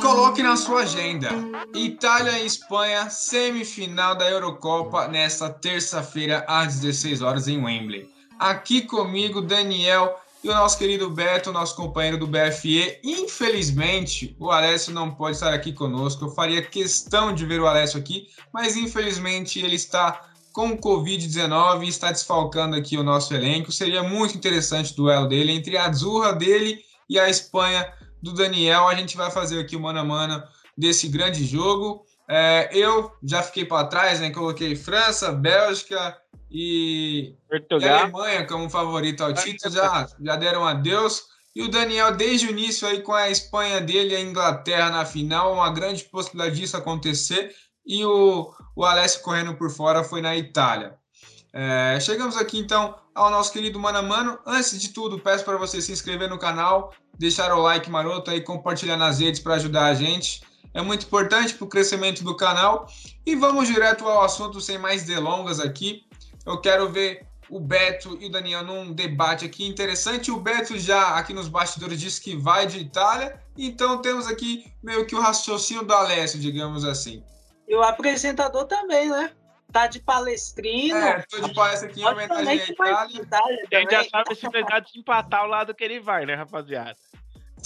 Coloque na sua agenda. Itália e Espanha, semifinal da Eurocopa, nesta terça-feira, às 16 horas, em Wembley. Aqui comigo, Daniel e o nosso querido Beto, nosso companheiro do BFE. Infelizmente, o Alessio não pode estar aqui conosco. Eu faria questão de ver o Alessio aqui, mas infelizmente ele está com o Covid-19 e está desfalcando aqui o nosso elenco. Seria muito interessante o duelo dele entre a Azurra dele e a Espanha do Daniel. A gente vai fazer aqui o mano a mano desse grande jogo. É, eu já fiquei para trás, né? Coloquei França, Bélgica e, e Alemanha como favorito ao título. Já, já deram adeus. E o Daniel, desde o início, aí com a Espanha dele e a Inglaterra na final, uma grande possibilidade disso acontecer. E o, o Alessio correndo por fora foi na Itália. É, chegamos aqui então ao nosso querido Mano a Mano. Antes de tudo, peço para você se inscrever no canal, deixar o like maroto e compartilhar nas redes para ajudar a gente. É muito importante para o crescimento do canal. E vamos direto ao assunto sem mais delongas aqui. Eu quero ver o Beto e o Daniel num debate aqui interessante. O Beto já aqui nos bastidores disse que vai de Itália, então temos aqui meio que o raciocínio do Alessio, digamos assim. E o apresentador também, né? Tá de palestrino. É, tô de palestra aqui em homenagem à Itália. A gente já sabe se vai desempatar o lado que ele vai, né, rapaziada?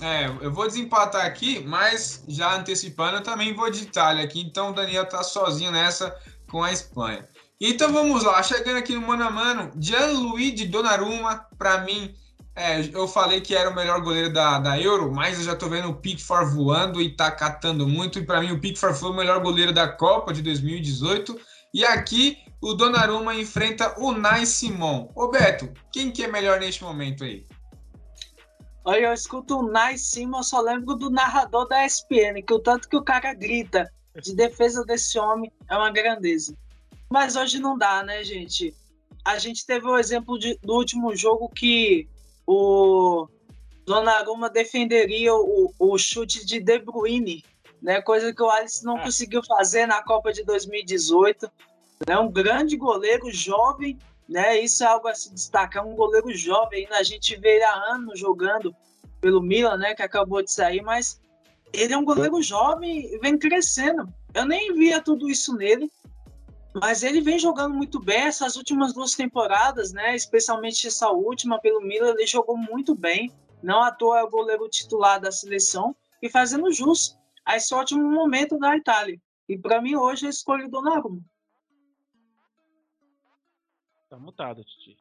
É, eu vou desempatar aqui, mas já antecipando, eu também vou de Itália aqui. Então o Daniel tá sozinho nessa com a Espanha. Então vamos lá, chegando aqui no mano a mano, Gianluigi Donnarumma, para mim, é, eu falei que era o melhor goleiro da, da Euro, mas eu já tô vendo o Pickford voando e tá catando muito. E para mim o Pickford foi o melhor goleiro da Copa de 2018. E aqui o Donnarumma enfrenta o Nai Simon. Ô Beto, quem que é melhor neste momento aí? Olha, eu escuto o Nai Simon, só lembro do narrador da ESPN, que o tanto que o cara grita de defesa desse homem é uma grandeza. Mas hoje não dá, né, gente? A gente teve o exemplo de, do último jogo que o Donnarumma defenderia o, o chute de De Bruyne né? Coisa que o Alisson não é. conseguiu fazer na Copa de 2018. É né? um grande goleiro jovem, né? Isso é algo a se destacar, um goleiro jovem. A gente vê ele há anos jogando pelo Milan, né? Que acabou de sair, mas ele é um goleiro jovem e vem crescendo. Eu nem via tudo isso nele, mas ele vem jogando muito bem essas últimas duas temporadas, né? Especialmente essa última pelo Milan, ele jogou muito bem. Não à toa é o goleiro titular da seleção e fazendo jus a esse ótimo momento da Itália. E para mim hoje eu escolho Donnarumma. Tá mutado, Titi.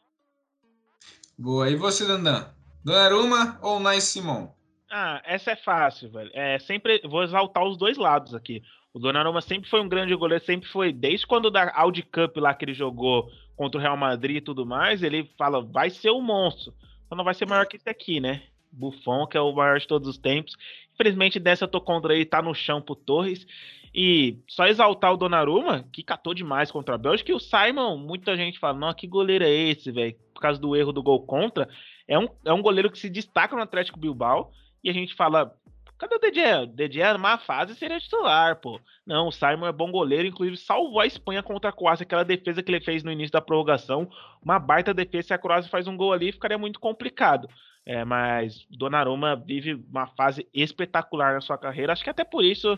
Boa. E você, Dandan? Donnarumma ou Nais Simon? Ah, essa é fácil, velho. É, sempre vou exaltar os dois lados aqui. O Donnarumma sempre foi um grande goleiro, sempre foi, desde quando da Audi Cup lá que ele jogou contra o Real Madrid e tudo mais, ele fala, vai ser um monstro. Só não vai ser maior que esse aqui, né? Buffon, que é o maior de todos os tempos. Infelizmente, dessa eu tô contra ele, tá no chão pro Torres. E só exaltar o Donnarumma, que catou demais contra a Bélgica, e o Simon, muita gente fala, não, que goleiro é esse, velho? Por causa do erro do gol contra. É um, é um goleiro que se destaca no Atlético Bilbao, e a gente fala, cadê o? O DG é má fase seria titular, pô. Não, o Simon é bom goleiro, inclusive salvou a Espanha contra a Croácia, aquela defesa que ele fez no início da prorrogação, uma baita defesa, se a Croácia faz um gol ali, ficaria muito complicado. É, mas Donnarumma vive uma fase espetacular na sua carreira. Acho que até por isso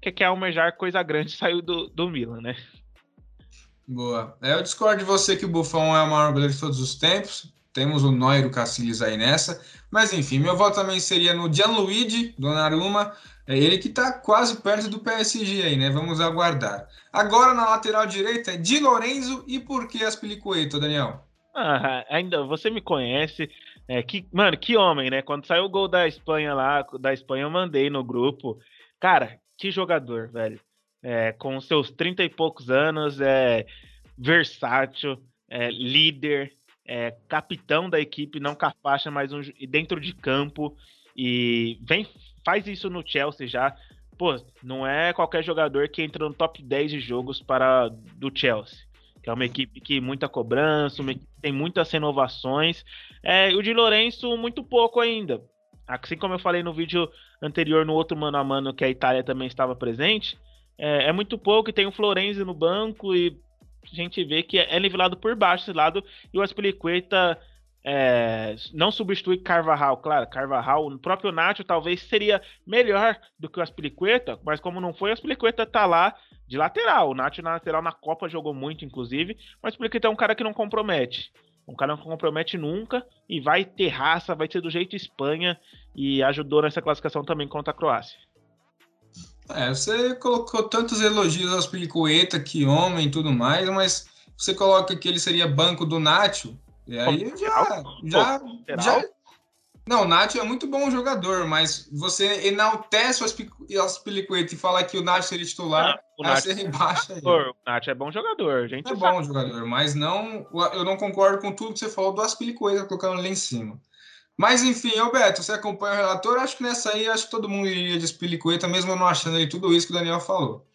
que quer almejar coisa grande saiu do, do Milan, né? Boa. É, eu discordo de você que o Buffon é o maior goleiro de todos os tempos. Temos o Neuer e o Cacilhas aí nessa. Mas enfim, meu voto também seria no Gianluigi Donnarumma. É ele que está quase perto do PSG aí, né? Vamos aguardar. Agora na lateral direita é Di Lorenzo e por que as Pelicueto, Daniel? Ah, ainda você me conhece. É, que, mano, que homem, né? Quando saiu o gol da Espanha lá, da Espanha, eu mandei no grupo. Cara, que jogador, velho. É, com seus 30 e poucos anos, é versátil, é, líder, é, capitão da equipe, não capacha, mas um, dentro de campo. E vem, faz isso no Chelsea já. Pô, não é qualquer jogador que entra no top 10 de jogos para do Chelsea que é uma equipe que muita cobrança, uma equipe que tem muitas renovações. É, o de Lourenço, muito pouco ainda. Assim como eu falei no vídeo anterior, no outro mano a mano, que a Itália também estava presente, é, é muito pouco. E tem o Florenzi no banco e a gente vê que é nivelado por baixo esse lado. E o Aspilicueta É, não substitui Carvajal, claro, Carvajal, o próprio Nacho talvez seria melhor do que o Aspilicueta, mas como não foi, o Aspilicueta tá lá de lateral. O Nacho na lateral na Copa jogou muito, inclusive, mas o Aspilicueta é um cara que não compromete. Um cara não compromete nunca e vai ter raça, vai ser do jeito Espanha e ajudou nessa classificação também contra a Croácia. É, você colocou tantos elogios ao Aspilicueta, que homem e tudo mais, mas você coloca que ele seria banco do Nacho, e aí já, já, já. Não, o Nacho é muito bom jogador, mas você enaltece o Aspilicueta e fala que o Nacho seria titular, não, aí você é rebaixa ele. O Nacho é bom jogador, gente. É bom jogador, mas não, eu não concordo com tudo que você falou do Aspilicueta colocando lá em cima. Mas enfim, Alberto, você acompanha o relator, acho que nessa aí, acho que todo mundo iria de Aspilicueta, mesmo não achando ele tudo isso que o Daniel falou.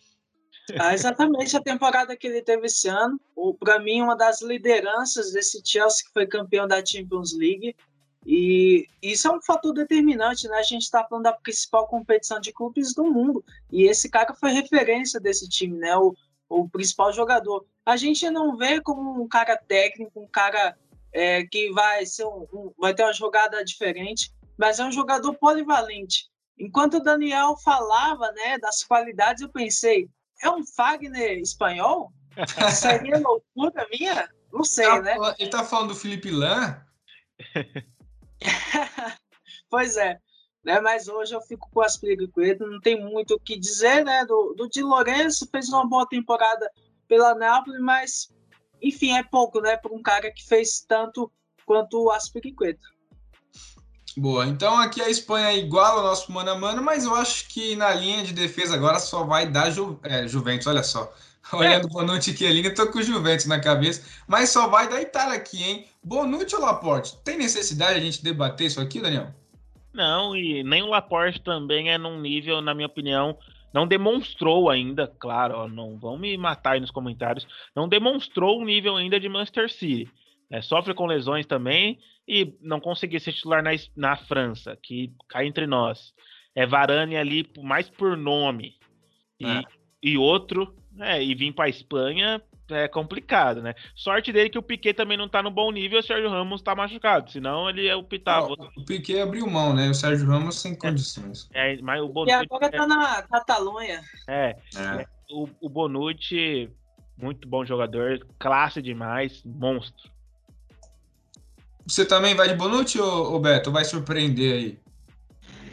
Ah, exatamente a temporada que ele teve esse ano. Para mim, uma das lideranças desse Chelsea que foi campeão da Champions League. E isso é um fator determinante, né? A gente está falando da principal competição de clubes do mundo. E esse cara foi referência desse time, né? O, o principal jogador. A gente não vê como um cara técnico, um cara é, que vai, ser um, um, vai ter uma jogada diferente, mas é um jogador polivalente. Enquanto o Daniel falava né, das qualidades, eu pensei, é um Fagner espanhol? Seria loucura minha? Não sei, tá, né? Ele tá falando do Felipe Lan? pois é. Né? Mas hoje eu fico com as Aspiricueta, não tem muito o que dizer, né? Do, do Di Lourenço fez uma boa temporada pela Nápoles, mas enfim, é pouco, né? Para um cara que fez tanto quanto o Aspiricueta. Boa, então aqui a Espanha é igual ao nosso mano a mano, mas eu acho que na linha de defesa agora só vai dar Ju, é, Juventus, olha só. Olhando é. Bonucci e Chiellini, tô com o Juventus na cabeça, mas só vai dar Itália aqui, hein? Bonucci ou Laporte? Tem necessidade de a gente debater isso aqui, Daniel? Não, e nem o Laporte também é num nível, na minha opinião, não demonstrou ainda, claro, ó, não vão me matar aí nos comentários, não demonstrou o nível ainda de Manchester City. É, sofre com lesões também e não conseguir ser titular na, na França, que cai entre nós. É Varane ali mais por nome. E, é. e outro, é, e vir para a Espanha é complicado, né? Sorte dele que o Piquet também não tá no bom nível e o Sérgio Ramos tá machucado, senão ele optava. Não, o Piquet abriu mão, né? O Sérgio Ramos sem condições. É, mas o Bonucci. E agora tá na Catalunha. É. é. O, o Bonucci, muito bom jogador, classe demais, monstro. Você também vai de Bonucci ou, Beto? Vai surpreender aí?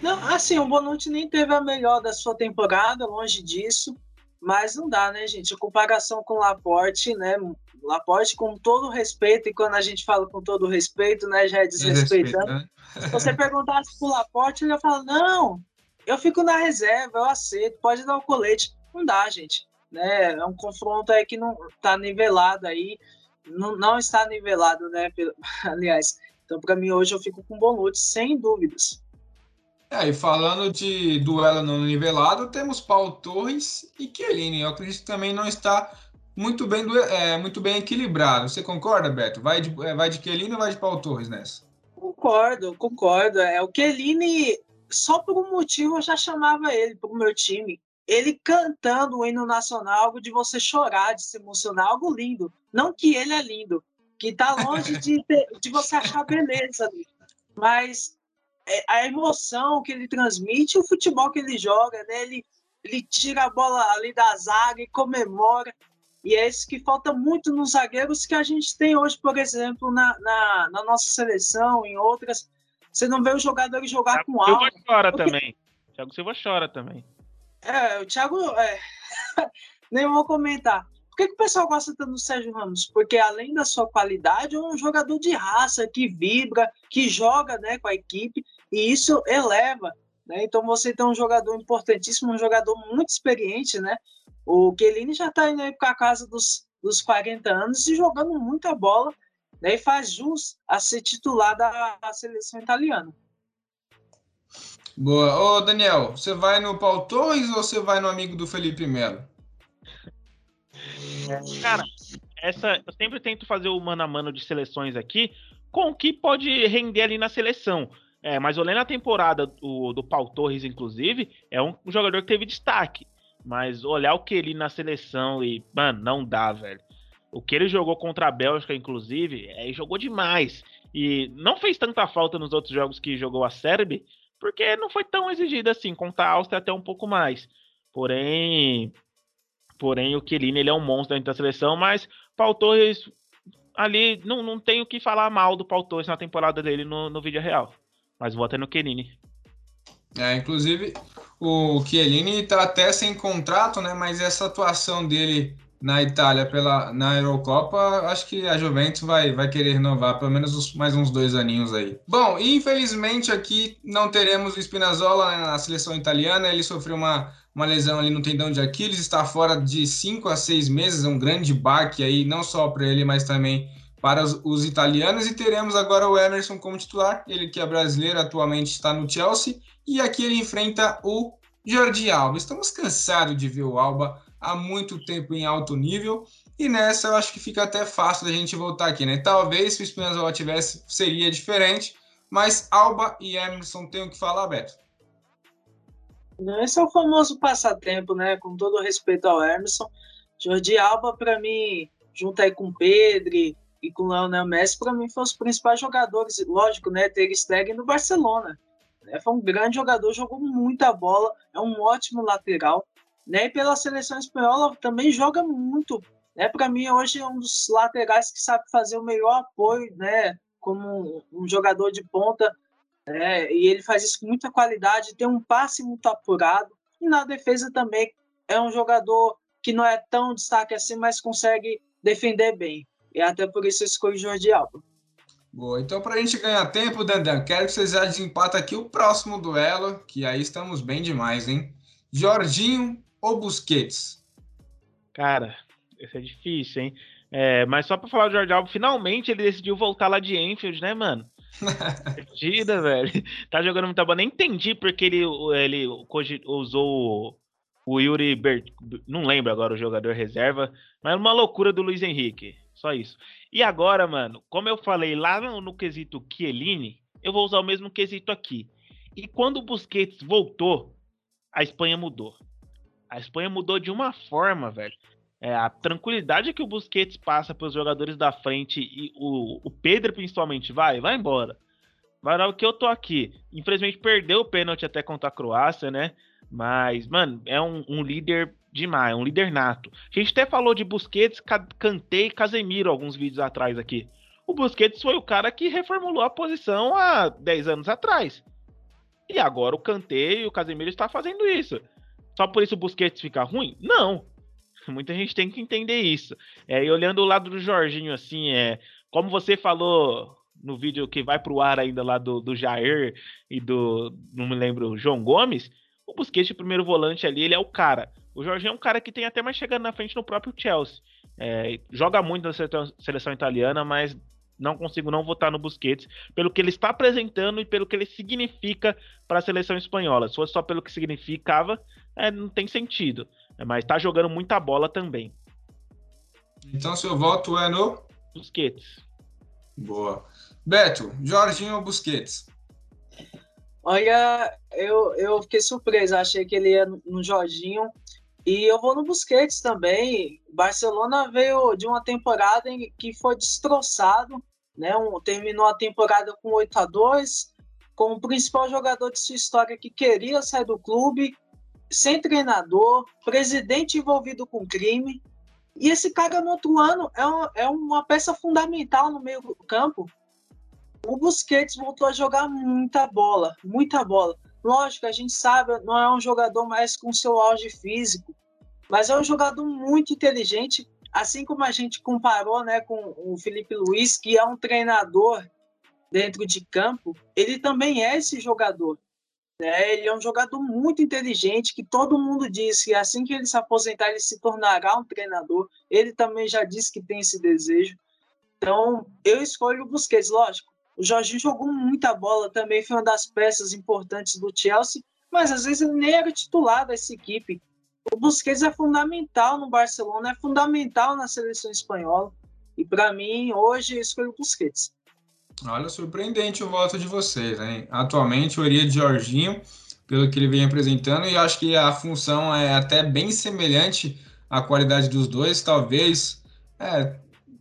Não, assim, o Bonucci nem teve a melhor da sua temporada, longe disso. Mas não dá, né, gente? A comparação com o Laporte, né? Laporte, com todo respeito, e quando a gente fala com todo respeito, né, já é desrespeitando. Né? Se você perguntasse pro Laporte, ele ia falar: não, eu fico na reserva, eu aceito, pode dar o colete. Não dá, gente. Né? É um confronto aí que não tá nivelado aí, não, não está nivelado, né? Aliás, então para mim hoje eu fico com Bonucci, sem dúvidas. É, e falando de duelo no nivelado, temos Paulo Torres e Chiellini. Eu acredito que também não está muito bem, é, muito bem equilibrado. Você concorda, Beto? Vai de, é, vai de Chiellini ou vai de Paulo Torres nessa? Concordo, concordo. É, o Chiellini, só por um motivo eu já chamava ele para o meu time. Ele cantando o hino nacional, algo de você chorar, de se emocionar, algo lindo. Não que ele é lindo, que está longe de, de você achar beleza. Mas é, a emoção que ele transmite, o futebol que ele joga, né? Ele, ele tira a bola ali da zaga e comemora. E é isso que falta muito nos zagueiros que a gente tem hoje, por exemplo, na, na, na nossa seleção, em outras. Você não vê os jogadores jogar Thiago com alma. Silva chora porque... também. Thiago Silva chora também. É, o Thiago. É... Nem vou comentar. Por que, que o pessoal gosta tanto do Sérgio Ramos? Porque além da sua qualidade, é um jogador de raça que vibra, que joga né, com a equipe, e isso eleva. Né? Então você tem um jogador importantíssimo, um jogador muito experiente, né? O Chiellini já está indo para a casa dos, dos 40 anos e jogando muita bola, né? E faz jus a ser titular da seleção italiana. Boa. Ô, Daniel, você vai no Paul Torres ou você vai no amigo do Felipe Melo? Cara, essa, eu sempre tento fazer o mano a mano de seleções aqui com o que pode render ali na seleção. É, mas olhando a temporada do, do Paul Torres, inclusive, é um, um jogador que teve destaque. Mas olhar o que ele na seleção e, mano, não dá, velho. O que ele jogou contra a Bélgica, inclusive, é, jogou demais. E não fez tanta falta nos outros jogos que jogou a Sérvia, porque não foi tão exigida assim, contra a Áustria até um pouco mais. Porém, porém o Chiellini ele é um monstro dentro da seleção, mas Paul Torres ali não, não tenho o que falar mal do Paul Torres na temporada dele no, no vídeo real. Mas vota no Chiellini. É, inclusive o Chiellini está até sem contrato, né? Mas essa atuação dele na Itália pela na Eurocopa, acho que a Juventus vai, vai querer renovar pelo menos os, mais uns dois aninhos aí. Bom, infelizmente aqui não teremos o Spinazzola né, na seleção italiana. Ele sofreu uma, uma lesão ali no tendão de Aquiles, está fora de cinco a seis meses, é um grande baque aí, não só para ele, mas também para os, os, italianos. E teremos agora o Emerson como titular, ele que é brasileiro, atualmente está no Chelsea, e aqui ele enfrenta o Jordi Alba. Estamos cansados de ver o Alba há muito tempo em alto nível. E nessa eu acho que fica até fácil da gente voltar aqui, né? Talvez se o Spinazzola tivesse, seria diferente, mas Alba e Emerson tem o que falar, Beto. Esse é o famoso passatempo, né? Com todo respeito ao Emerson. Jordi Alba, para mim, junto aí com Pedro e com Leonel Messi, para mim, foram os principais jogadores. Lógico, né? Ter Stegen no Barcelona. Né? Foi um grande jogador, jogou muita bola, é um ótimo lateral né? E pela seleção espanhola também joga muito. Né? Para mim, hoje é um dos laterais que sabe fazer o melhor apoio, né? Como um jogador de ponta, né? E ele faz isso com muita qualidade, tem um passe muito apurado. E na defesa também é um jogador que não é tão destaque assim, mas consegue defender bem. E até por isso eu escolhi Jordi Alba. Boa, então para a gente ganhar tempo, Dandan, quero que vocês já desempatem aqui o próximo duelo, que aí estamos bem demais, hein? Jorginho ou Busquets? Cara, esse é difícil, hein? É, mas só pra falar do Jorge Alba, finalmente ele decidiu voltar lá de Enfield, né, mano? Perdida, velho. Tá jogando muita bola. Nem entendi porque ele, ele usou o Yuri Bert... Não lembro agora o jogador reserva, mas é uma loucura do Luiz Henrique. Só isso. E agora, mano, como eu falei lá no, no quesito Chiellini, eu vou usar o mesmo quesito aqui. E quando o Busquets voltou, a Espanha mudou. A Espanha mudou de uma forma, velho. É, a tranquilidade que o Busquets passa para os jogadores da frente e o, o Pedro principalmente vai, vai embora. Vai o que eu tô aqui. Infelizmente perdeu o pênalti até contra a Croácia, né? Mas, mano, é um, um líder demais, um líder nato. A gente até falou de Busquets, Kanté e Casemiro alguns vídeos atrás aqui. O Busquets foi o cara que reformulou a posição há 10 anos atrás. E agora o Kanté e o Casemiro estão fazendo isso. Só por isso o Busquets fica ruim? Não. Muita gente tem que entender isso. É, e olhando o lado do Jorginho, assim, é como você falou no vídeo que vai pro ar ainda lá do, do Jair e do, não me lembro, João Gomes, o Busquets, o primeiro volante ali, ele é o cara. O Jorginho é um cara que tem até mais chegando na frente no próprio Chelsea. É, joga muito na seleção, seleção italiana, mas não consigo não votar no Busquets pelo que ele está apresentando e pelo que ele significa para a seleção espanhola. Se fosse só pelo que significava, é, não tem sentido. É, mas está jogando muita bola também. Então seu voto é no Busquets. Boa. Beto, Jorginho ou Busquets? Olha, eu, eu fiquei surpreso, achei que ele ia no Jorginho. E eu vou no Busquets também. Barcelona veio de uma temporada em que foi destroçado, né? Um, terminou a temporada com 8 a 2 com o principal jogador de sua história que queria sair do clube, sem treinador, presidente envolvido com crime. E esse cara no outro ano é uma, é uma peça fundamental no meio do campo. O Busquets voltou a jogar muita bola, muita bola. Lógico, a gente sabe, não é um jogador mais com seu auge físico, mas é um jogador muito inteligente, assim como a gente comparou né, com o Felipe Luiz, que é um treinador dentro de campo, ele também é esse jogador. Né? Ele é um jogador muito inteligente, que todo mundo diz que assim que ele se aposentar, ele se tornará um treinador. Ele também já disse que tem esse desejo. Então, eu escolho o Busquets, lógico. O Jorginho jogou muita bola, também foi uma das peças importantes do Chelsea, mas às vezes ele nem era titular dessa equipe. O Busquets é fundamental no Barcelona, é fundamental na seleção espanhola. E para mim, hoje, eu escolho o Busquets. Olha, surpreendente o voto de vocês, hein? Atualmente, eu iria de Jorginho, pelo que ele vem apresentando, e acho que a função é até bem semelhante à qualidade dos dois. Talvez é,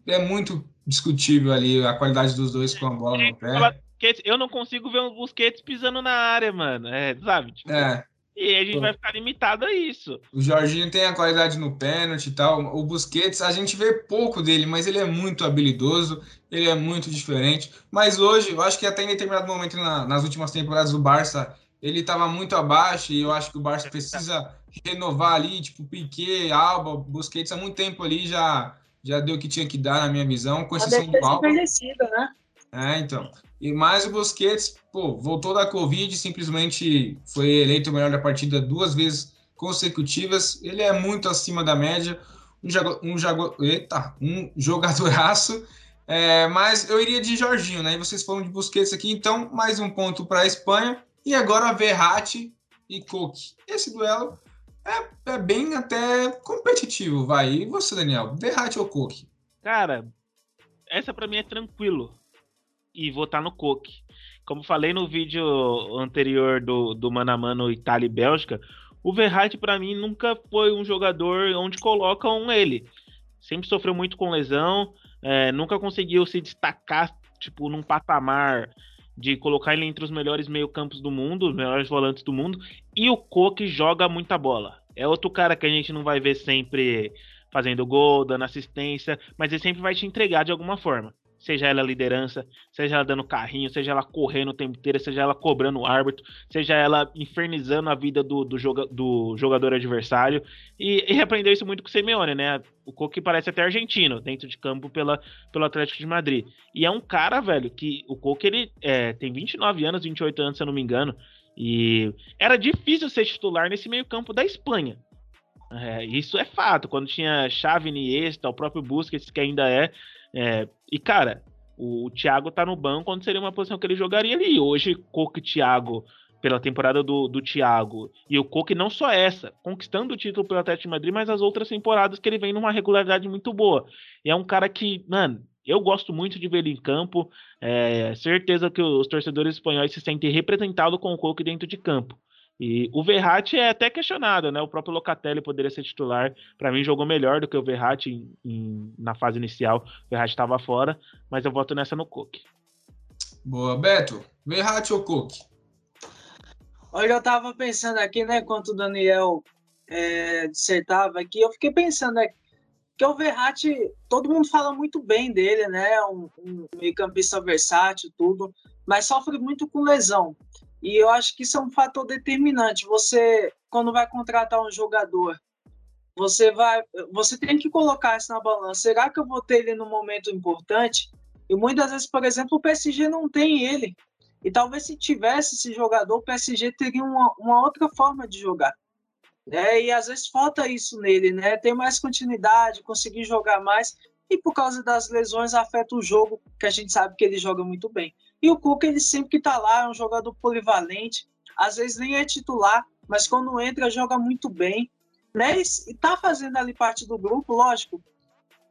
é muito discutível ali a qualidade dos dois com a bola no pé. Eu não consigo ver o Busquets pisando na área, mano. É, sabe? Tipo, é. E a gente vai ficar limitado a isso. O Jorginho tem a qualidade no pênalti e tal. O Busquets, a gente vê pouco dele, mas ele é muito habilidoso, ele é muito diferente. Mas hoje, eu acho que até em determinado momento na, nas últimas temporadas do Barça, ele estava muito abaixo e eu acho que o Barça precisa renovar ali, tipo, Piquet, Alba, Busquets há muito tempo ali já já deu o que tinha que dar na minha visão, com exceção do Alba. né? É, então. E mais o Busquets, pô, voltou da Covid, simplesmente foi eleito o melhor da partida duas vezes consecutivas. Ele é muito acima da média, um, jago, um, jago, eita, um jogadoraço. É, mas eu iria de Jorginho, né? E vocês falam de Busquets aqui, então mais um ponto para a Espanha. E agora Verratti e Coque. Esse duelo é, é, bem até competitivo, vai. E você, Daniel? Verratti ou Coque? Cara, essa para mim é tranquilo e votar no Coque. Como falei no vídeo anterior do, do Mano a Mano Itália e Bélgica, o Verratti para mim nunca foi um jogador onde colocam ele. Sempre sofreu muito com lesão, é, nunca conseguiu se destacar tipo num patamar de colocar ele entre os melhores meio-campos do mundo, os melhores volantes do mundo, e o Coque joga muita bola. É outro cara que a gente não vai ver sempre fazendo gol, dando assistência, mas ele sempre vai te entregar de alguma forma seja ela liderança, seja ela dando carrinho, seja ela correndo o tempo inteiro, seja ela cobrando o árbitro, seja ela infernizando a vida do, do, joga, do jogador adversário. E, e aprendeu isso muito com o Simeone, né? O Coque parece até argentino dentro de campo pela, pelo Atlético de Madrid. E é um cara, velho, que o Coque ele é, tem 29 anos, 28 anos, se eu não me engano. E era difícil ser titular nesse meio-campo da Espanha. É, isso é fato. Quando tinha Xavi, Iniesta, o próprio Busquets, que ainda é, é, e, cara, o, Thiago tá no banco quando seria uma posição que ele jogaria ali. Hoje, Coque e Thiago, pela temporada do, do Thiago, e o Coque não só essa, conquistando o título pelo Atlético de Madrid, mas as outras temporadas que ele vem numa regularidade muito boa. E é um cara que, mano, eu gosto muito de ver ele em campo. É, certeza que os torcedores espanhóis se sentem representados com o Coque dentro de campo. E o Verratti é até questionado, né? O próprio Locatelli poderia ser titular. Para mim, jogou melhor do que o Verratti em, em, na fase inicial. O Verratti estava fora, mas eu voto nessa no Cook. Boa, Beto. Verratti ou Cook? Olha, eu tava pensando aqui, né? Enquanto o Daniel é, dissertava aqui, eu fiquei pensando né, que o Verratti, todo mundo fala muito bem dele, né? Um, um meio-campista versátil, tudo, mas sofre muito com lesão. E eu acho que isso é um fator determinante. Você, quando vai contratar um jogador, você vai, você tem que colocar isso na balança. Será que eu vou ter ele no momento importante? E muitas vezes, por exemplo, o PSG não tem ele. E talvez se tivesse esse jogador, o PSG teria uma, uma outra forma de jogar. Né? E às vezes falta isso nele, né? Ter mais continuidade, conseguir jogar mais. E por causa das lesões afeta o jogo, que a gente sabe que ele joga muito bem. E o Cuca, ele sempre que tá lá, é um jogador polivalente, às vezes nem é titular, mas quando entra, joga muito bem. Né? E tá fazendo ali parte do grupo, lógico.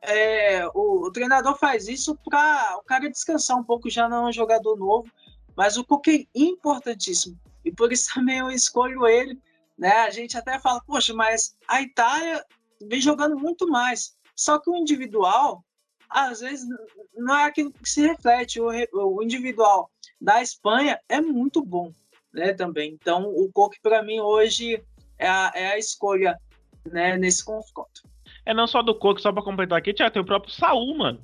É, o, o, treinador faz isso para o cara descansar um pouco, já não é um jogador novo, mas o Cuca é importantíssimo. E por isso também eu escolho ele. Né? A gente até fala, poxa, mas a Itália vem jogando muito mais. Só que o individual às vezes não é aquilo que se reflete. O, individual da Espanha é muito bom, né? Também. Então, o Coque para mim hoje é a, é a escolha, né? Nesse confronto. É não só do Coque, só para completar aqui, tinha tem o próprio Saul, mano.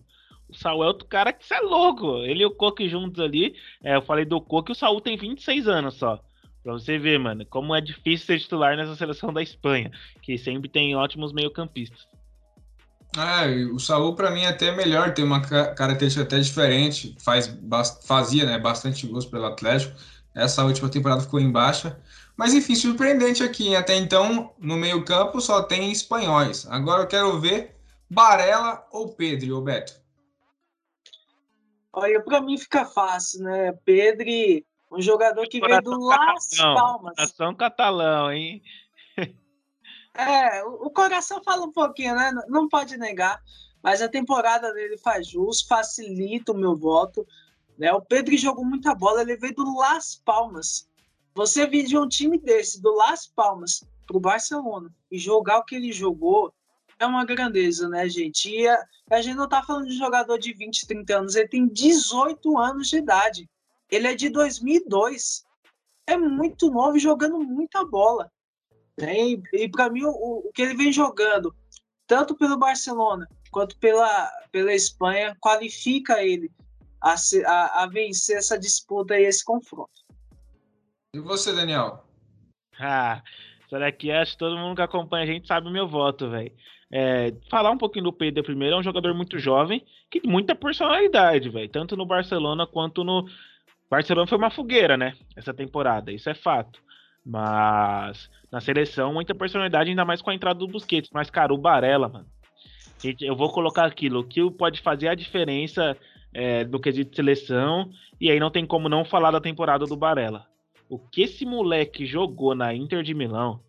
O Saul é outro cara que você é louco. Ele e o Coque juntos ali. É, eu falei do Coque, o Saul tem 26 anos só. Pra você ver, mano, como é difícil ser titular nessa seleção da Espanha, que sempre tem ótimos meio-campistas. É, o Saul para mim é até melhor, tem uma característica até diferente, faz, fazia né, bastante gols pelo Atlético. Essa última temporada ficou em baixa. Mas enfim, surpreendente aqui. Até então, no meio-campo só tem espanhóis. Agora eu quero ver Barella ou Pedro, ou Beto. Olha, para mim fica fácil, né? Pedro, um jogador que veio do Las Palmas. Nação catalão, hein? É, o coração fala um pouquinho, né? Não pode negar. Mas a temporada dele faz jus, facilita o meu voto. Né? O Pedro jogou muita bola, ele veio do Las Palmas. Você vir de um time desse, do Las Palmas, para o Barcelona, e jogar o que ele jogou, é uma grandeza, né, gente? E a, a gente não tá falando de jogador de 20, 30 anos, ele tem 18 anos de idade. Ele é de 2002. É muito novo jogando muita bola. E, e para mim, o, o, que ele vem jogando, tanto pelo Barcelona quanto pela, pela Espanha, qualifica ele a, a, a vencer essa disputa e esse confronto. E você, Daniel? Ah, será que acho que todo mundo que acompanha a gente sabe o meu voto, velho. É, falar um pouquinho do Pedro primeiro, é um jogador muito jovem, que tem muita personalidade, velho. Tanto no Barcelona quanto no. Barcelona foi uma fogueira, né? Essa temporada, isso é fato. Mas na seleção, muita personalidade, ainda mais com a entrada do Busquets. Mas, cara, o Barella, mano. Eu vou colocar aquilo, que pode fazer a diferença é, do quesito seleção, e aí não tem como não falar da temporada do Barella. O que esse moleque jogou na Inter de Milão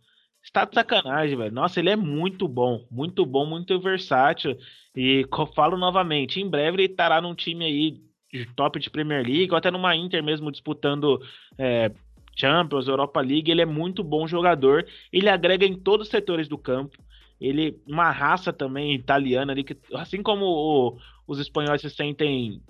está de sacanagem, velho. Nossa, ele é muito bom, muito bom, muito versátil. E falo novamente, em breve ele estará num time aí de top de Premier League, ou até numa Inter mesmo disputando é, Champions, Europa League. Ele é muito bom jogador, ele agrega em todos os setores do campo. Ele, uma raça também italiana ali, que, assim como o, os espanhóis se sentem,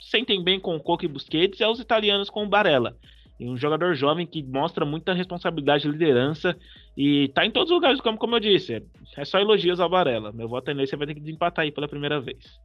sentem bem com o Coque e Busquets, é os italianos com o Barella. E um jogador jovem que mostra muita responsabilidade e liderança e tá em todos os lugares do campo, como eu disse. É só elogios ao Barella. Meu voto é nesse, você vai ter que desempatar aí pela primeira vez.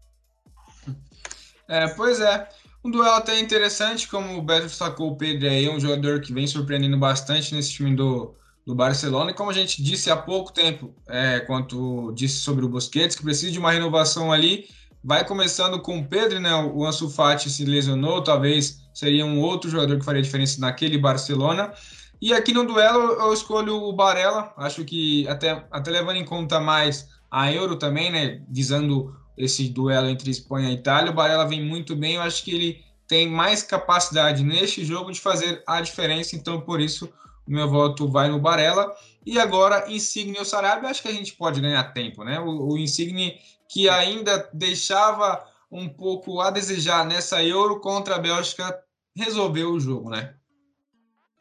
É, pois é. Um duelo até interessante, como o Beto sacou o Pedro aí, um jogador que vem surpreendendo bastante nesse time do, do Barcelona. E como a gente disse há pouco tempo, é, quanto disse sobre o Busquets, que precisa de uma renovação ali Vai começando com o Pedro, né? O Ansu Fati se lesionou, talvez seria um outro jogador que faria diferença naquele Barcelona. E aqui no duelo eu escolho o Barella, acho que até, até levando em conta mais a Euro também, né? Visando esse duelo entre Espanha e Itália, o Barella vem muito bem, eu acho que ele tem mais capacidade neste jogo de fazer a diferença, então por isso o meu voto vai no Barella. E agora, Insigne ou Sarabia, acho que a gente pode ganhar tempo, né? O, o Insigne que ainda deixava um pouco a desejar nessa Euro contra a Bélgica, resolveu o jogo, né?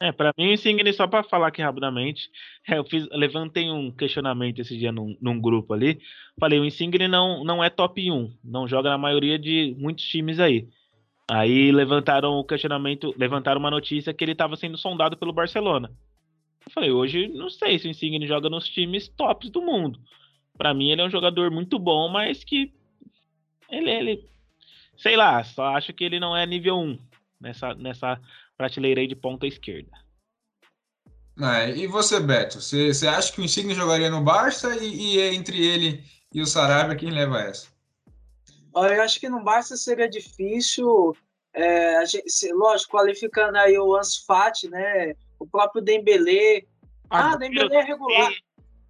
É, para mim o Insigne, só para falar aqui rapidamente, é, eu fiz, levantei um questionamento esse dia num, num, grupo ali. Falei, o Insigne não, não é top 1, não joga na maioria de muitos times aí. Aí levantaram o questionamento, levantaram uma notícia que ele estava sendo sondado pelo Barcelona. Eu falei, hoje não sei se o Insigne joga nos times tops do mundo. Para mim, ele é um jogador muito bom, mas que. Ele, ele. Sei lá, só acho que ele não é nível 1 nessa, nessa prateleira aí de ponta esquerda. É, e você, Beto? Você, você acha que o Insigne jogaria no Barça e, e entre ele e o Sarabia, quem leva essa? Eu acho que no Barça seria difícil, é, gente, lógico, qualificando aí o Ansu Fati, né? O próprio Dembélé. Ah, ah Dembélé é regular.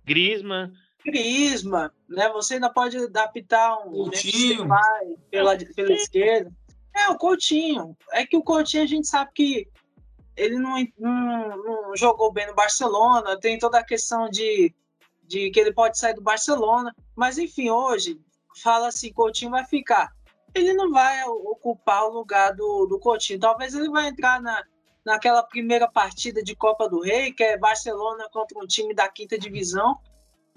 Griezmann. Crisma, né? Você ainda pode adaptar um Coutinho. pela, pela esquerda. É, o Coutinho. É que o Coutinho a gente sabe que ele não, não, não, jogou bem no Barcelona, tem toda a questão de, de que ele pode sair do Barcelona. Mas enfim, hoje, fala assim, Coutinho vai ficar. Ele não vai ocupar o lugar do, do Coutinho. Talvez ele vai entrar na, naquela primeira partida de Copa do Rei, que é Barcelona contra um time da quinta divisão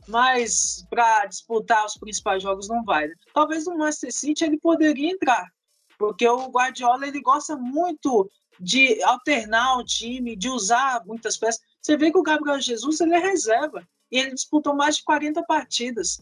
mas para disputar os principais jogos não vai. Né? Talvez no Manchester City ele poderia entrar, porque o Guardiola ele gosta muito de alternar o time, de usar muitas peças. Você vê que o Gabriel Jesus ele é reserva e ele disputou mais de 40 partidas.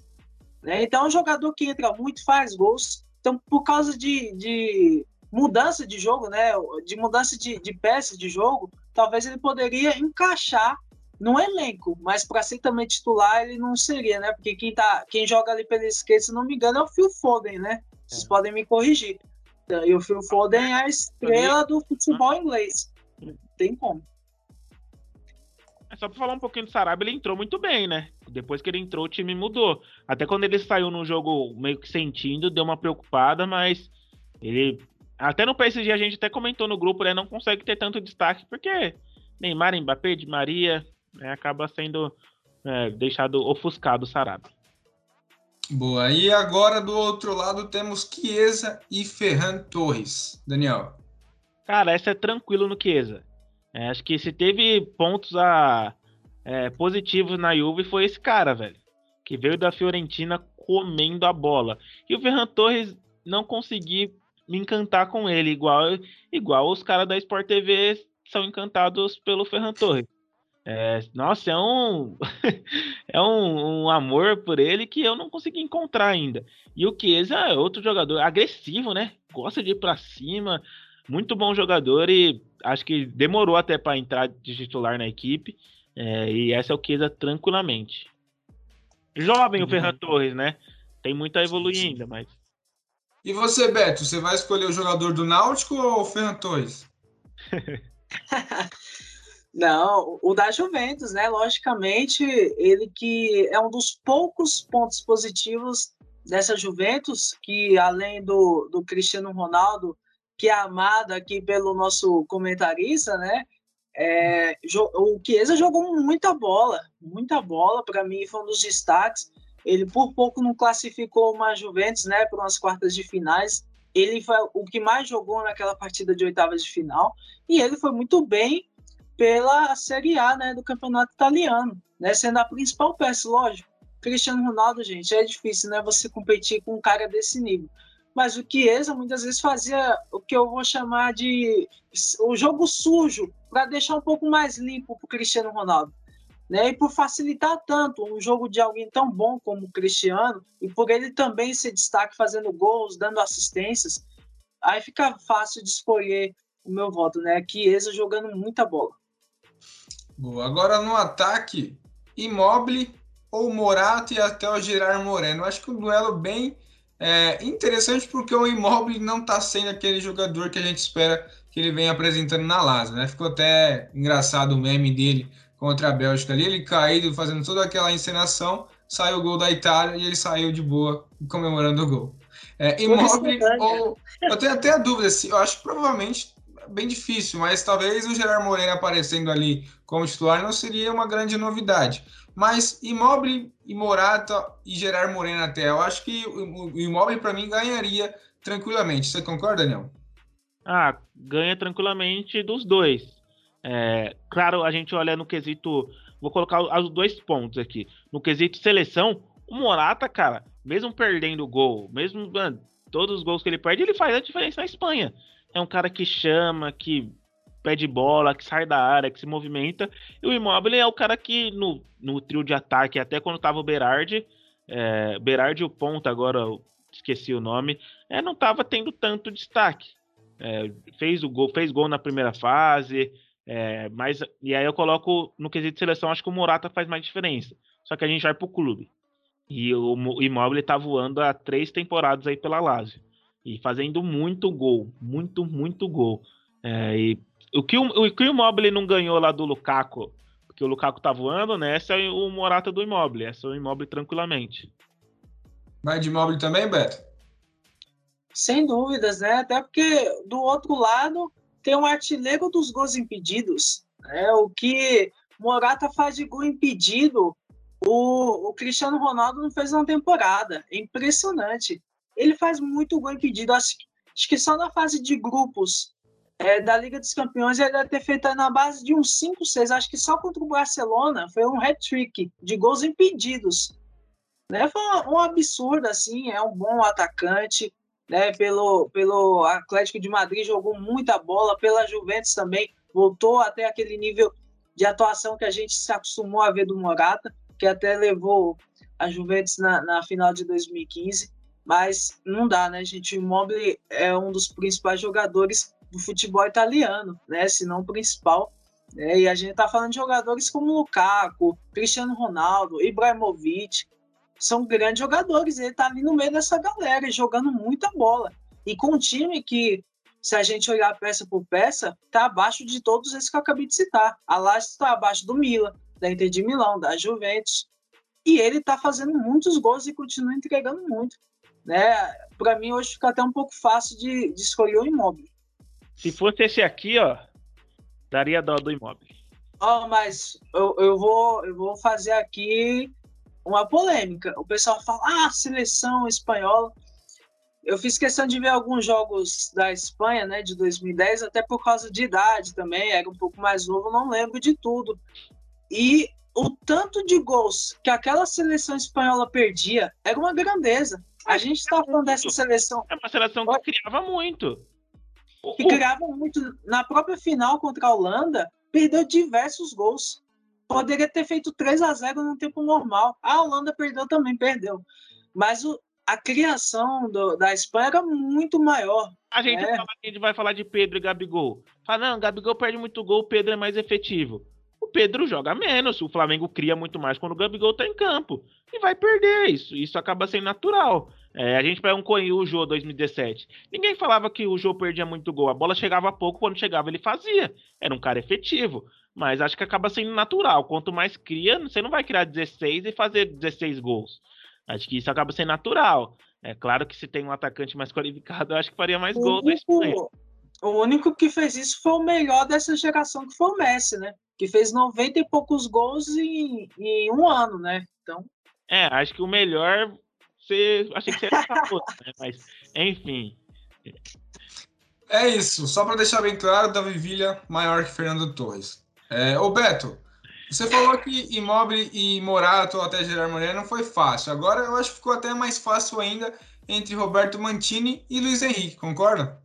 Né? Então é um jogador que entra muito, faz gols. Então, por causa de, de mudança de jogo, né? de mudança de, de peças de jogo, talvez ele poderia encaixar no elenco, mas para ser também titular ele não seria, né? Porque quem, tá, quem joga ali pela esquerda, se não me engano, é o Phil Foden, né? Vocês é. podem me corrigir. E o Phil Foden é a estrela do futebol inglês. Tem como. É só para falar um pouquinho do Sarabia, ele entrou muito bem, né? Depois que ele entrou, o time mudou. Até quando ele saiu no jogo meio que sentindo, deu uma preocupada, mas ele. Até no PSG a gente até comentou no grupo, né? Não consegue ter tanto destaque, porque Neymar, Mbappé, Di Maria, né, acaba sendo é, deixado ofuscado o Sarabia. Boa. E agora do outro lado temos Chiesa e Ferran Torres. Daniel. Cara, essa é tranquilo no Chiesa. É, acho que se teve pontos a, é, positivos na Juve foi esse cara, velho. que veio da Fiorentina comendo a bola. E o Ferran Torres não consegui me encantar com ele, igual, igual os caras da Sport TV são encantados pelo Ferran Torres. É, nossa, é um é um, um, amor por ele que eu não consegui encontrar ainda. E o Chiesa é outro jogador agressivo, né? Gosta de ir para cima, muito bom jogador e acho que demorou até para entrar de titular na equipe. É, e essa é o Chiesa tranquilamente. Jovem uhum. o Ferran Torres, né? Tem muito a evoluir sim, sim. ainda, mas. E você, Beto, você vai escolher o jogador do Náutico ou o Ferran Torres? Não, o da Juventus, né? Logicamente, ele que é um dos poucos pontos positivos dessa Juventus, que além do, do Cristiano Ronaldo, que é amado aqui pelo nosso comentarista, né? É, o Chiesa jogou muita bola, muita bola. Para mim, foi um dos destaques. Ele por pouco não classificou uma Juventus, né, para umas quartas de finais. Ele foi o que mais jogou naquela partida de oitavas de final e ele foi muito bem pela Série A, né, do campeonato italiano, né, sendo a principal peça, lógico. Cristiano Ronaldo, gente, é difícil, né, você competir com um cara desse nível. Mas o Chiesa muitas vezes fazia o que eu vou chamar de o jogo sujo, para deixar um pouco mais limpo para o Cristiano Ronaldo. Né? E por facilitar tanto um jogo de alguém tão bom como o Cristiano, e por ele também ser destaque fazendo gols, dando assistências, aí fica fácil de escolher o meu voto, né? Chiesa jogando muita bola. Boa. Agora no ataque, Immobile ou Morato e até o Gerard Moreno. Acho que um duelo bem é, interessante porque o Immobile não está sendo aquele jogador que a gente espera que ele vem apresentando na Lazio, né? Ficou até engraçado o meme dele contra a Bélgica ali, ele caído fazendo toda aquela encenação, saiu o gol da Itália e ele saiu de boa comemorando o gol. É, Immobile ou eu tenho até a dúvida se eu acho que provavelmente bem difícil, mas talvez o Gerard Moreno aparecendo ali como titular não seria uma grande novidade. Mas Immobile e Morata e Gerard Moreno até, eu acho que o Immobile para mim ganharia tranquilamente. Você concorda, Daniel? Ah, ganha tranquilamente dos dois. É, claro, a gente olha no quesito. Vou colocar os dois pontos aqui. No quesito seleção, o Morata, cara, mesmo perdendo o gol, mesmo mano, todos os gols que ele perde, ele faz a diferença na Espanha. É um cara que chama, que pede bola, que sai da área, que se movimenta. E o Immobile é o cara que no, no trio de ataque, até quando tava o Berardi, é, Berardi o Ponta, agora esqueci o nome, é, não tava tendo tanto destaque. É, fez o gol, fez gol na primeira fase, é, mas e aí eu coloco no quesito de seleção, acho que o Morata faz mais diferença. Só que a gente vai pro clube. E o, o Immobile tá voando há três temporadas aí pela Lazio. E fazendo muito gol, muito, muito gol. É, e o que o, o que o Immobile não ganhou lá do Lukaku, porque o Lukaku tá voando, né? Essa é o Morata do Immobile, essa é o Immobile tranquilamente. Vai de Immobile também, Beto? Sem dúvidas, né? Até porque do outro lado tem um artilheiro dos gols impedidos. Né? O que Morata faz de gol impedido, o, o Cristiano Ronaldo não fez uma temporada. É impressionante. Ele faz muito gol impedido. Acho, acho que só na fase de grupos é, da Liga dos Campeões ele deve ter feito na base de uns 5, 6. Acho que só contra o Barcelona foi um hat-trick de gols impedidos. Né? Foi um, um absurdo, assim. É um bom atacante né, pelo, pelo Atlético de Madrid, jogou muita bola, pela Juventus também, voltou até aquele nível de atuação que a gente se acostumou a ver do Morata, que até levou a Juventus na, na final de 2015, mas não dá, né, gente? O Immobile é um dos principais jogadores do futebol italiano, né, se não o principal, né, e a gente tá falando de jogadores como Lukaku, Cristiano Ronaldo, Ibrahimovic, são grandes jogadores. Ele tá ali no meio dessa galera, jogando muita bola. E com um time que, se a gente olhar peça por peça, tá abaixo de todos esses que eu acabei de citar. A Lazio está abaixo do Milan, da Inter de Milão, da Juventus. E ele tá fazendo muitos gols e continua entregando muito. Né? Para mim, hoje fica até um pouco fácil de, de escolher o imóvel. Se fosse esse aqui, ó, daria dó do imóvel. Ó, oh, mas eu, eu, vou, eu vou fazer aqui uma polêmica. O pessoal fala, ah, seleção espanhola. Eu fiz questão de ver alguns jogos da Espanha, né, de 2010, até por causa de idade também, era um pouco mais novo, não lembro de tudo. E o tanto de gols que aquela seleção espanhola perdia era uma grandeza. A gente está falando dessa seleção. É uma seleção que criava muito. Que criava muito. Na própria final contra a Holanda, perdeu diversos gols. Poderia ter feito 3 a 0 no tempo normal. A Holanda perdeu também, perdeu. Mas o, a criação do, da Espanha era muito maior. A gente, né? fala, a gente vai falar de Pedro e Gabigol. Fala, não, Gabigol perde muito gol, Pedro é mais efetivo. O Pedro joga menos, o Flamengo cria muito mais quando o Gabigol tá em campo. E vai perder isso. Isso acaba sendo natural. É, a gente pega um Coelho, o Jô 2017. Ninguém falava que o Jô perdia muito gol. A bola chegava pouco, quando chegava ele fazia. Era um cara efetivo. Mas acho que acaba sendo natural. Quanto mais cria, você não vai criar 16 e fazer 16 gols. Acho que isso acaba sendo natural. É claro que se tem um atacante mais qualificado, eu acho que faria mais gols. O, o único que fez isso foi o melhor dessa geração, que foi o Messi, né? Que fez 90 e poucos gols em, em um ano, né? Então. É, acho que o melhor. Você, achei que você ia outro, né? Mas, enfim. É isso. Só para deixar bem claro, Davi Villa maior que Fernando Torres. É, ô Beto, você falou que Immobile e Morato até Gerard Moreno não foi fácil. Agora eu acho que ficou até mais fácil ainda entre Roberto Mantini e Luiz Henrique, concorda?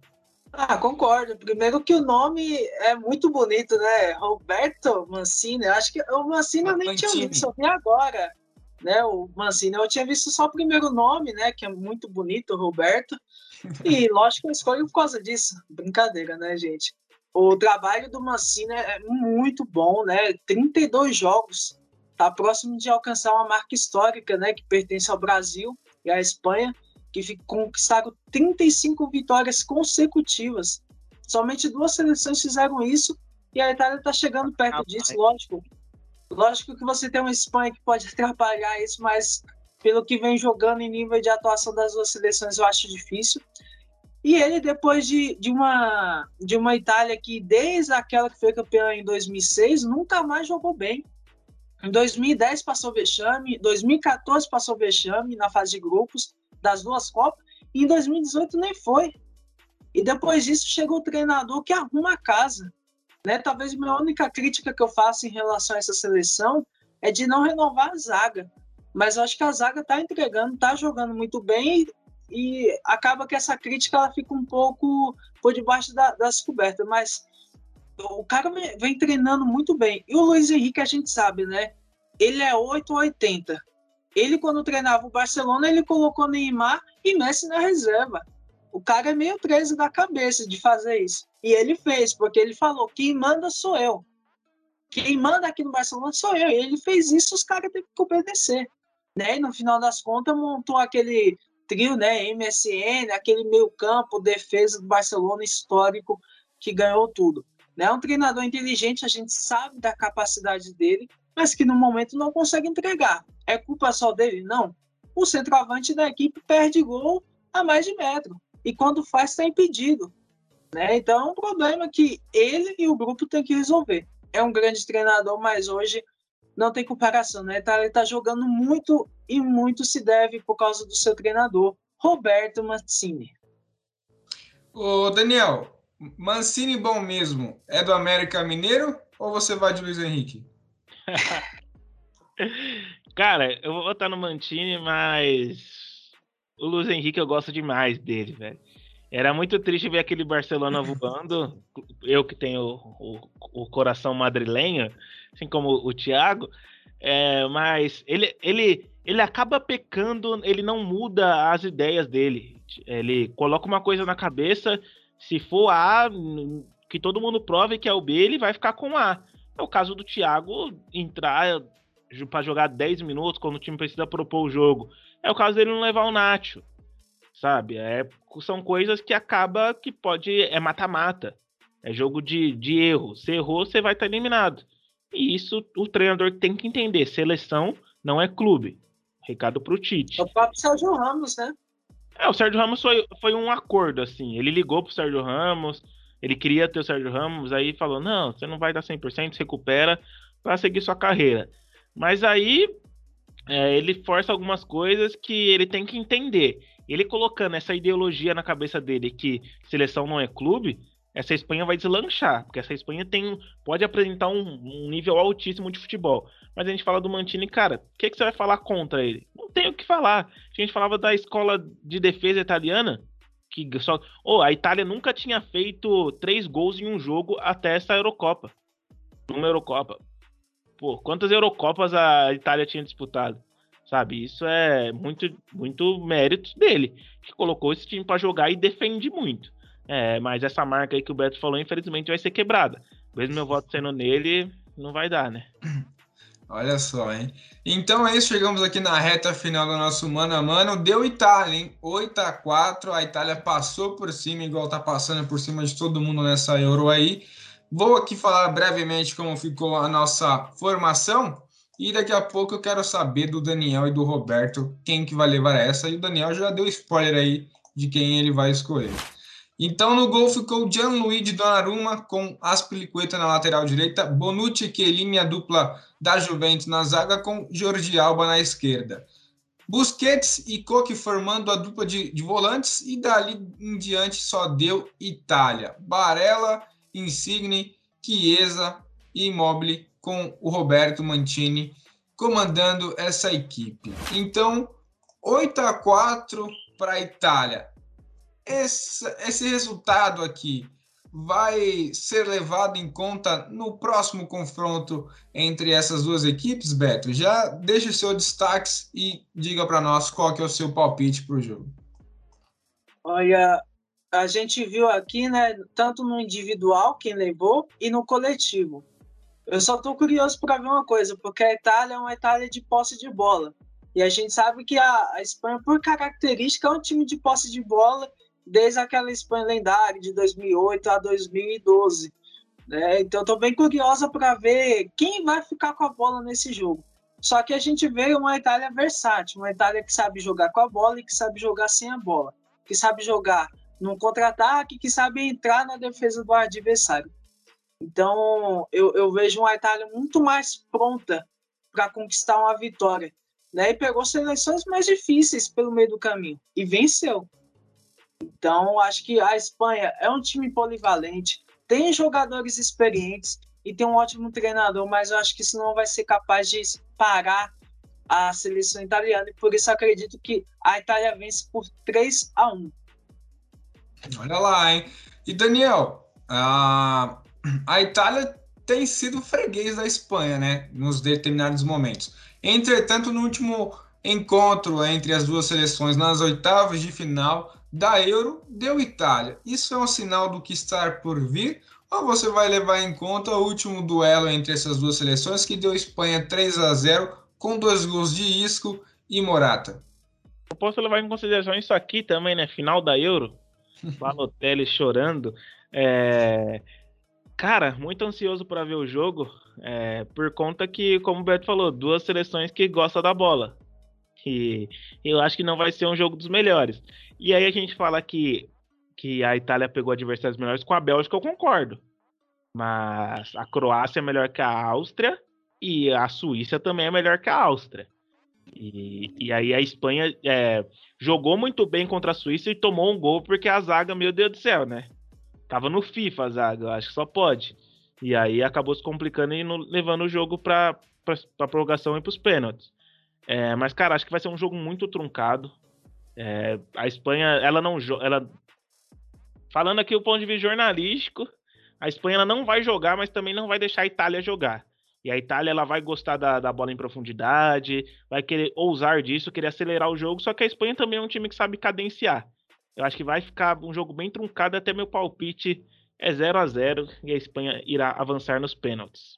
Ah, concordo. Primeiro que o nome é muito bonito, né? Roberto Mancini. Acho que o Mancini eu nem Mancini. tinha visto, eu vi agora. Né, o Mancini, eu tinha visto só o primeiro nome, né? Que é muito bonito, Roberto. E lógico eu escolho por causa disso. Brincadeira, né, gente? O trabalho do Mancini é muito bom, né? 32 jogos, tá próximo de alcançar uma marca histórica, né? Que pertence ao Brasil e à Espanha, que conquistaram 35 vitórias consecutivas. Somente duas seleções fizeram isso e a Itália está chegando perto ah, disso, lógico. Lógico que você tem uma Espanha que pode atrapalhar isso, mas pelo que vem jogando em nível de atuação das duas seleções, eu acho difícil. E ele, depois de, de, uma, de uma Itália que, desde aquela que foi campeã em 2006, nunca mais jogou bem. Em 2010 passou vexame, 2014 passou vexame na fase de grupos das duas Copas, e em 2018 nem foi. E depois disso chegou o treinador que arruma a casa. Né? Talvez a minha única crítica que eu faço em relação a essa seleção é de não renovar a zaga. Mas eu acho que a zaga está entregando, está jogando muito bem e acaba que essa crítica ela fica um pouco por debaixo da, das cobertas, mas o cara vem treinando muito bem. E o Luiz Henrique, a gente sabe, né? Ele é 8 ou 80. Ele, quando treinava o Barcelona, ele colocou Neymar e Messi na reserva. O cara é meio 13 da cabeça de fazer isso. E ele fez, porque ele falou: quem manda sou eu. Quem manda aqui no Barcelona sou eu. E ele fez isso, os caras têm que obedecer. Né? E no final das contas, montou aquele trio, né, MSN, aquele meio-campo, defesa do Barcelona histórico que ganhou tudo. É né? um treinador inteligente, a gente sabe da capacidade dele, mas que no momento não consegue entregar. É culpa só dele? Não. O centroavante da equipe perde gol a mais de metro. E quando faz, está impedido. Né? Então é um problema que ele e o grupo têm que resolver. É um grande treinador, mas hoje não tem comparação, né? Tá, ele tá jogando muito e muito se deve por causa do seu treinador, Roberto Mancini. Ô, Daniel, Mancini bom mesmo é do América Mineiro ou você vai de Luiz Henrique? Cara, eu vou votar no Mancini, mas o Luiz Henrique eu gosto demais dele, velho. Era muito triste ver aquele Barcelona voando. Eu que tenho o, o, o coração madrilenho, assim como o Thiago. É, mas ele, ele, ele acaba pecando, ele não muda as ideias dele. Ele coloca uma coisa na cabeça, se for A, que todo mundo prove que é o B, ele vai ficar com A. É o caso do Thiago entrar para jogar 10 minutos quando o time precisa propor o jogo. É o caso dele não levar o Nacho sabe? É, são coisas que acaba que pode. É mata-mata. É jogo de, de erro. Se errou, você vai estar eliminado. E isso o treinador tem que entender. Seleção não é clube. Recado pro Tite. É o próprio Sérgio Ramos, né? É, o Sérgio Ramos foi, foi um acordo, assim. Ele ligou pro Sérgio Ramos, ele queria ter o Sérgio Ramos, aí falou: não, você não vai dar 100%, se recupera para seguir sua carreira. Mas aí é, ele força algumas coisas que ele tem que entender ele colocando essa ideologia na cabeça dele que seleção não é clube, essa Espanha vai deslanchar, porque essa Espanha tem pode apresentar um, um nível altíssimo de futebol. Mas a gente fala do Mantini, cara, o que, que você vai falar contra ele? Não tem o que falar. A gente falava da escola de defesa italiana, que só. Oh, a Itália nunca tinha feito três gols em um jogo até essa Eurocopa. Uma Eurocopa. Pô, quantas Eurocopas a Itália tinha disputado? Sabe? Isso é muito, muito mérito dele, que colocou esse time para jogar e defende muito. É, mas essa marca aí que o Beto falou, infelizmente, vai ser quebrada. Mesmo meu voto sendo nele, não vai dar, né? Olha só, hein? Então é isso, chegamos aqui na reta final do nosso mano a mano. Deu Itália, hein? 8 a 4 a Itália passou por cima, igual tá passando por cima de todo mundo nessa Euro aí. Vou aqui falar brevemente como ficou a nossa formação e daqui a pouco eu quero saber do Daniel e do Roberto quem que vai levar essa. E o Daniel já deu spoiler aí de quem ele vai escolher. Então no gol ficou Gianluigi Donnarumma com Aspilicueta na lateral direita, Bonucci Chiellini a dupla da Juventus na zaga com Jordi Alba na esquerda. Busquets e Koke formando a dupla de, de, volantes e dali em diante só deu Itália. Barella, Insigne, Chiesa e Immobile com o Roberto Mantini comandando essa equipe. Então, 8 a 4 para a Itália esse resultado aqui vai ser levado em conta no próximo confronto entre essas duas equipes, Beto? Já deixe seu destaque e diga para nós qual que é o seu palpite para o jogo. Olha, a gente viu aqui, né, tanto no individual quem levou e no coletivo. Eu só estou curioso para ver uma coisa, porque a Itália é uma Itália de posse de bola. E a gente sabe que a, a Espanha, por característica, é um time de posse de bola desde aquela Espanha lendária de 2008 a 2012. Né? Então, estou bem curiosa para ver quem vai ficar com a bola nesse jogo. Só que a gente vê uma Itália versátil, uma Itália que sabe jogar com a bola e que sabe jogar sem a bola, que sabe jogar num contra-ataque, que sabe entrar na defesa do adversário. Então, eu, eu vejo uma Itália muito mais pronta para conquistar uma vitória. Né? E pegou seleções mais difíceis pelo meio do caminho e venceu. Então, acho que a Espanha é um time polivalente, tem jogadores experientes e tem um ótimo treinador, mas eu acho que isso não vai ser capaz de parar a seleção italiana e por isso acredito que a Itália vence por 3 a 1. Olha lá, hein? E Daniel, a, a Itália tem sido freguês da Espanha, né? Nos determinados momentos. Entretanto, no último encontro entre as duas seleções nas oitavas de final, da Euro deu Itália. Isso é um sinal do que está por vir? Ou você vai levar em conta o último duelo entre essas duas seleções que deu Espanha 3 a 0 com dois gols de Isco e Morata? Eu posso levar em consideração isso aqui também, né? Final da Euro. Balotelli chorando. É... Cara, muito ansioso para ver o jogo, é... por conta que, como o Beto falou, duas seleções que gostam da bola. E eu acho que não vai ser um jogo dos melhores. E aí a gente fala que, que a Itália pegou adversários melhores com a Bélgica, eu concordo. Mas a Croácia é melhor que a Áustria e a Suíça também é melhor que a Áustria. E, e aí a Espanha é, jogou muito bem contra a Suíça e tomou um gol porque a zaga, meu Deus do céu, né? Tava no FIFA a zaga, eu acho que só pode. E aí acabou se complicando e no, levando o jogo para a prorrogação e para os pênaltis. É, mas, cara, acho que vai ser um jogo muito truncado. É, a Espanha, ela não ela Falando aqui o ponto de vista jornalístico, a Espanha ela não vai jogar, mas também não vai deixar a Itália jogar. E a Itália ela vai gostar da, da bola em profundidade, vai querer ousar disso, querer acelerar o jogo, só que a Espanha também é um time que sabe cadenciar. Eu acho que vai ficar um jogo bem truncado, até meu palpite é 0 a 0 e a Espanha irá avançar nos pênaltis.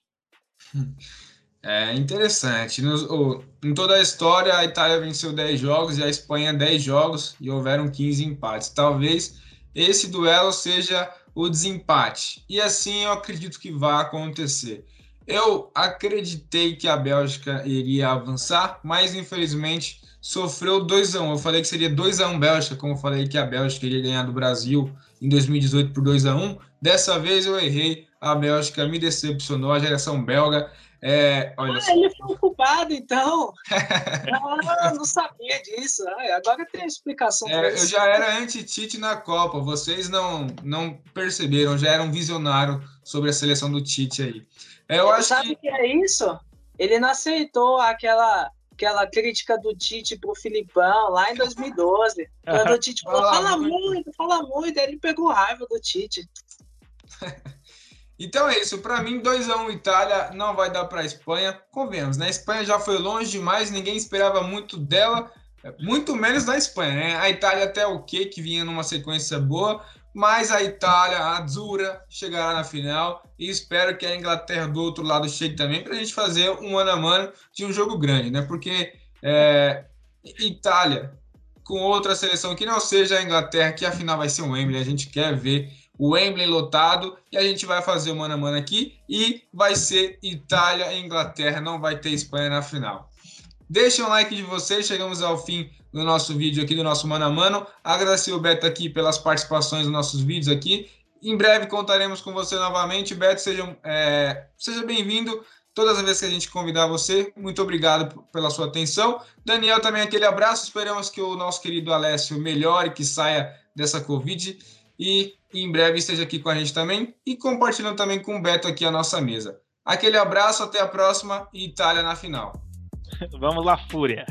É interessante. No, em toda a história, a Itália venceu 10 jogos e a Espanha 10 jogos e houveram 15 empates. Talvez esse duelo seja o desempate. E assim eu acredito que vai acontecer. Eu acreditei que a Bélgica iria avançar, mas infelizmente sofreu 2 a 1 Eu falei que seria 2 a 1 Bélgica, como eu falei que a Bélgica iria ganhar do Brasil em 2018 por 2 a 1 Dessa vez eu errei. A Bélgica me decepcionou, a geração belga. É, olha ah, ele foi culpado, então. não, não sabia disso. agora tem explicação. É, eu já era anti-Tite na Copa. Vocês não, não perceberam, já eram visionário sobre a seleção do Tite aí. É, eu acho sabe o que... que é isso? Ele não aceitou aquela aquela crítica do Tite pro Filipão lá em 2012. Quando o Tite falou, fala muito, fala muito, aí ele pegou raiva do Tite. Então é isso, para mim 2 a 1 um, Itália não vai dar para a Espanha. Convenhamos, né? A Espanha já foi longe demais, ninguém esperava muito dela, muito menos da Espanha, né? A Itália até o que que vinha numa sequência boa, mas a Itália, a Dura, chegará na final e espero que a Inglaterra do outro lado chegue também para a gente fazer um mano a mano de um jogo grande, né? Porque é, Itália com outra seleção que não seja a Inglaterra, que a final vai ser um Wembley, a gente quer ver o Wembley lotado e a gente vai fazer o mano a mano aqui e vai ser Itália e Inglaterra, não vai ter Espanha na final. Deixem um like de vocês, chegamos ao fim do nosso vídeo aqui, do nosso mano a mano. Agradecer o Beto aqui pelas participações nos nossos vídeos aqui. Em breve contaremos com você novamente. Beto, seja, é, seja bem-vindo todas as vezes que a gente convidar você. Muito obrigado pela sua atenção. Daniel, também aquele abraço. Esperamos que o nosso querido Alessio melhore, que saia dessa Covid e em breve esteja aqui com a gente também e compartilhando também com o Beto aqui a nossa mesa. Aquele abraço, até a próxima e Itália na final. Vamos lá, Fúria!